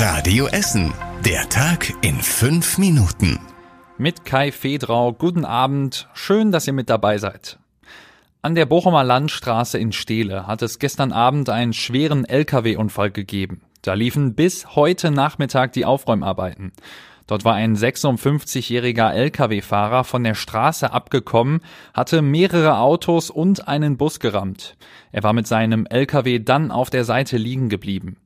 Radio Essen. Der Tag in fünf Minuten. Mit Kai Fedrau. Guten Abend. Schön, dass ihr mit dabei seid. An der Bochumer Landstraße in Steele hat es gestern Abend einen schweren Lkw-Unfall gegeben. Da liefen bis heute Nachmittag die Aufräumarbeiten. Dort war ein 56-jähriger Lkw-Fahrer von der Straße abgekommen, hatte mehrere Autos und einen Bus gerammt. Er war mit seinem Lkw dann auf der Seite liegen geblieben.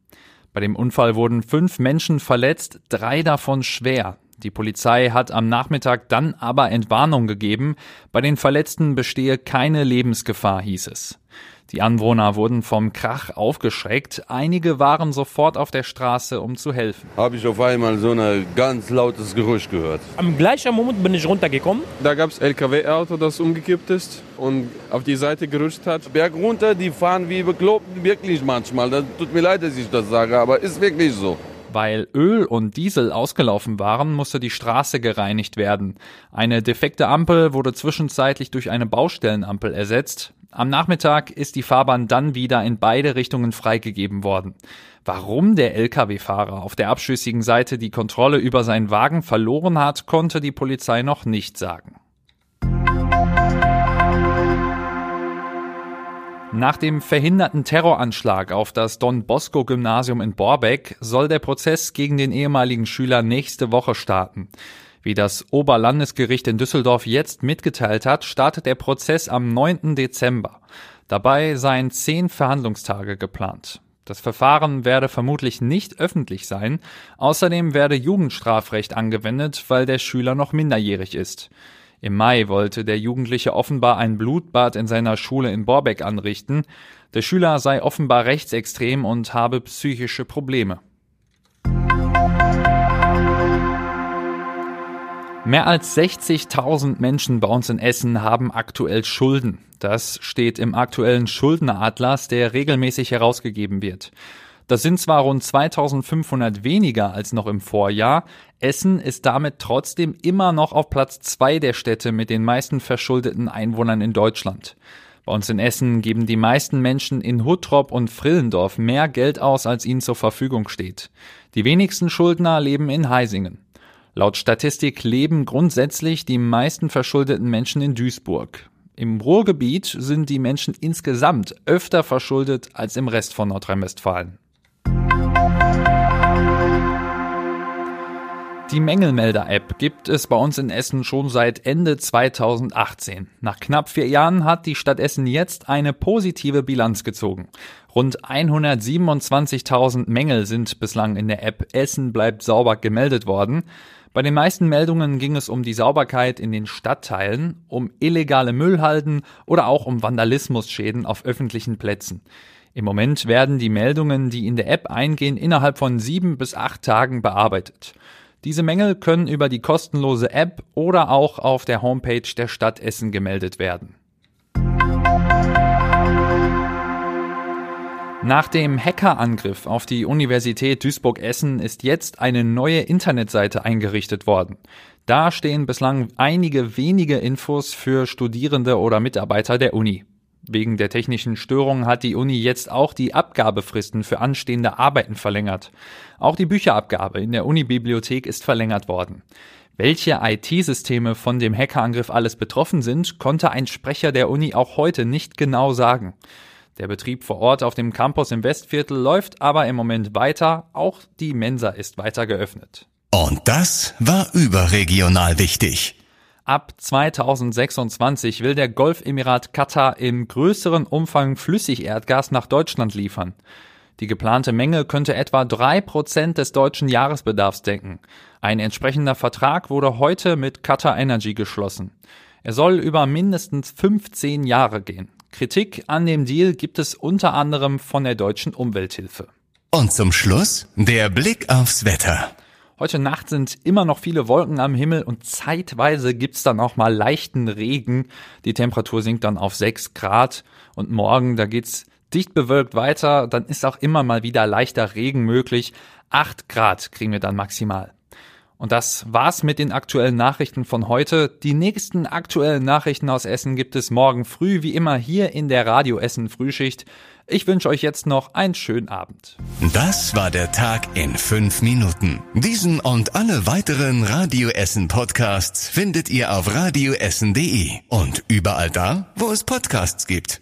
Bei dem Unfall wurden fünf Menschen verletzt, drei davon schwer. Die Polizei hat am Nachmittag dann aber Entwarnung gegeben. Bei den Verletzten bestehe keine Lebensgefahr, hieß es. Die Anwohner wurden vom Krach aufgeschreckt. Einige waren sofort auf der Straße, um zu helfen. Habe ich auf einmal so ein ganz lautes Geräusch gehört. Am gleichen Moment bin ich runtergekommen. Da gab es LKW-Auto, das umgekippt ist und auf die Seite gerutscht hat. Berg runter, die fahren wie bekloppt, wirklich manchmal. Das tut mir leid, dass ich das sage, aber ist wirklich so. Weil Öl und Diesel ausgelaufen waren, musste die Straße gereinigt werden. Eine defekte Ampel wurde zwischenzeitlich durch eine Baustellenampel ersetzt. Am Nachmittag ist die Fahrbahn dann wieder in beide Richtungen freigegeben worden. Warum der Lkw-Fahrer auf der abschüssigen Seite die Kontrolle über seinen Wagen verloren hat, konnte die Polizei noch nicht sagen. Nach dem verhinderten Terroranschlag auf das Don Bosco Gymnasium in Borbeck soll der Prozess gegen den ehemaligen Schüler nächste Woche starten. Wie das Oberlandesgericht in Düsseldorf jetzt mitgeteilt hat, startet der Prozess am 9. Dezember. Dabei seien zehn Verhandlungstage geplant. Das Verfahren werde vermutlich nicht öffentlich sein. Außerdem werde Jugendstrafrecht angewendet, weil der Schüler noch minderjährig ist. Im Mai wollte der Jugendliche offenbar ein Blutbad in seiner Schule in Borbeck anrichten. Der Schüler sei offenbar rechtsextrem und habe psychische Probleme. Mehr als 60.000 Menschen bei uns in Essen haben aktuell Schulden. Das steht im aktuellen Schuldneratlas, der regelmäßig herausgegeben wird. Das sind zwar rund 2500 weniger als noch im Vorjahr, Essen ist damit trotzdem immer noch auf Platz zwei der Städte mit den meisten verschuldeten Einwohnern in Deutschland. Bei uns in Essen geben die meisten Menschen in Huttrop und Frillendorf mehr Geld aus, als ihnen zur Verfügung steht. Die wenigsten Schuldner leben in Heisingen. Laut Statistik leben grundsätzlich die meisten verschuldeten Menschen in Duisburg. Im Ruhrgebiet sind die Menschen insgesamt öfter verschuldet als im Rest von Nordrhein-Westfalen. Die Mängelmelder-App gibt es bei uns in Essen schon seit Ende 2018. Nach knapp vier Jahren hat die Stadt Essen jetzt eine positive Bilanz gezogen. Rund 127.000 Mängel sind bislang in der App Essen bleibt sauber gemeldet worden. Bei den meisten Meldungen ging es um die Sauberkeit in den Stadtteilen, um illegale Müllhalden oder auch um Vandalismusschäden auf öffentlichen Plätzen. Im Moment werden die Meldungen, die in der App eingehen, innerhalb von sieben bis acht Tagen bearbeitet. Diese Mängel können über die kostenlose App oder auch auf der Homepage der Stadt Essen gemeldet werden. Nach dem Hackerangriff auf die Universität Duisburg-Essen ist jetzt eine neue Internetseite eingerichtet worden. Da stehen bislang einige wenige Infos für Studierende oder Mitarbeiter der Uni. Wegen der technischen Störungen hat die Uni jetzt auch die Abgabefristen für anstehende Arbeiten verlängert. Auch die Bücherabgabe in der Unibibliothek ist verlängert worden. Welche IT-Systeme von dem Hackerangriff alles betroffen sind, konnte ein Sprecher der Uni auch heute nicht genau sagen. Der Betrieb vor Ort auf dem Campus im Westviertel läuft aber im Moment weiter. Auch die Mensa ist weiter geöffnet. Und das war überregional wichtig. Ab 2026 will der Golfemirat Katar im größeren Umfang Flüssigerdgas nach Deutschland liefern. Die geplante Menge könnte etwa drei Prozent des deutschen Jahresbedarfs decken. Ein entsprechender Vertrag wurde heute mit Qatar Energy geschlossen. Er soll über mindestens 15 Jahre gehen. Kritik an dem Deal gibt es unter anderem von der deutschen Umwelthilfe. Und zum Schluss der Blick aufs Wetter. Heute Nacht sind immer noch viele Wolken am Himmel und zeitweise gibt's dann auch mal leichten Regen. Die Temperatur sinkt dann auf 6 Grad und morgen, da geht's dicht bewölkt weiter, dann ist auch immer mal wieder leichter Regen möglich. 8 Grad kriegen wir dann maximal. Und das war's mit den aktuellen Nachrichten von heute. Die nächsten aktuellen Nachrichten aus Essen gibt es morgen früh, wie immer hier in der Radio Essen Frühschicht. Ich wünsche euch jetzt noch einen schönen Abend. Das war der Tag in fünf Minuten. Diesen und alle weiteren Radio Essen Podcasts findet ihr auf radioessen.de und überall da, wo es Podcasts gibt.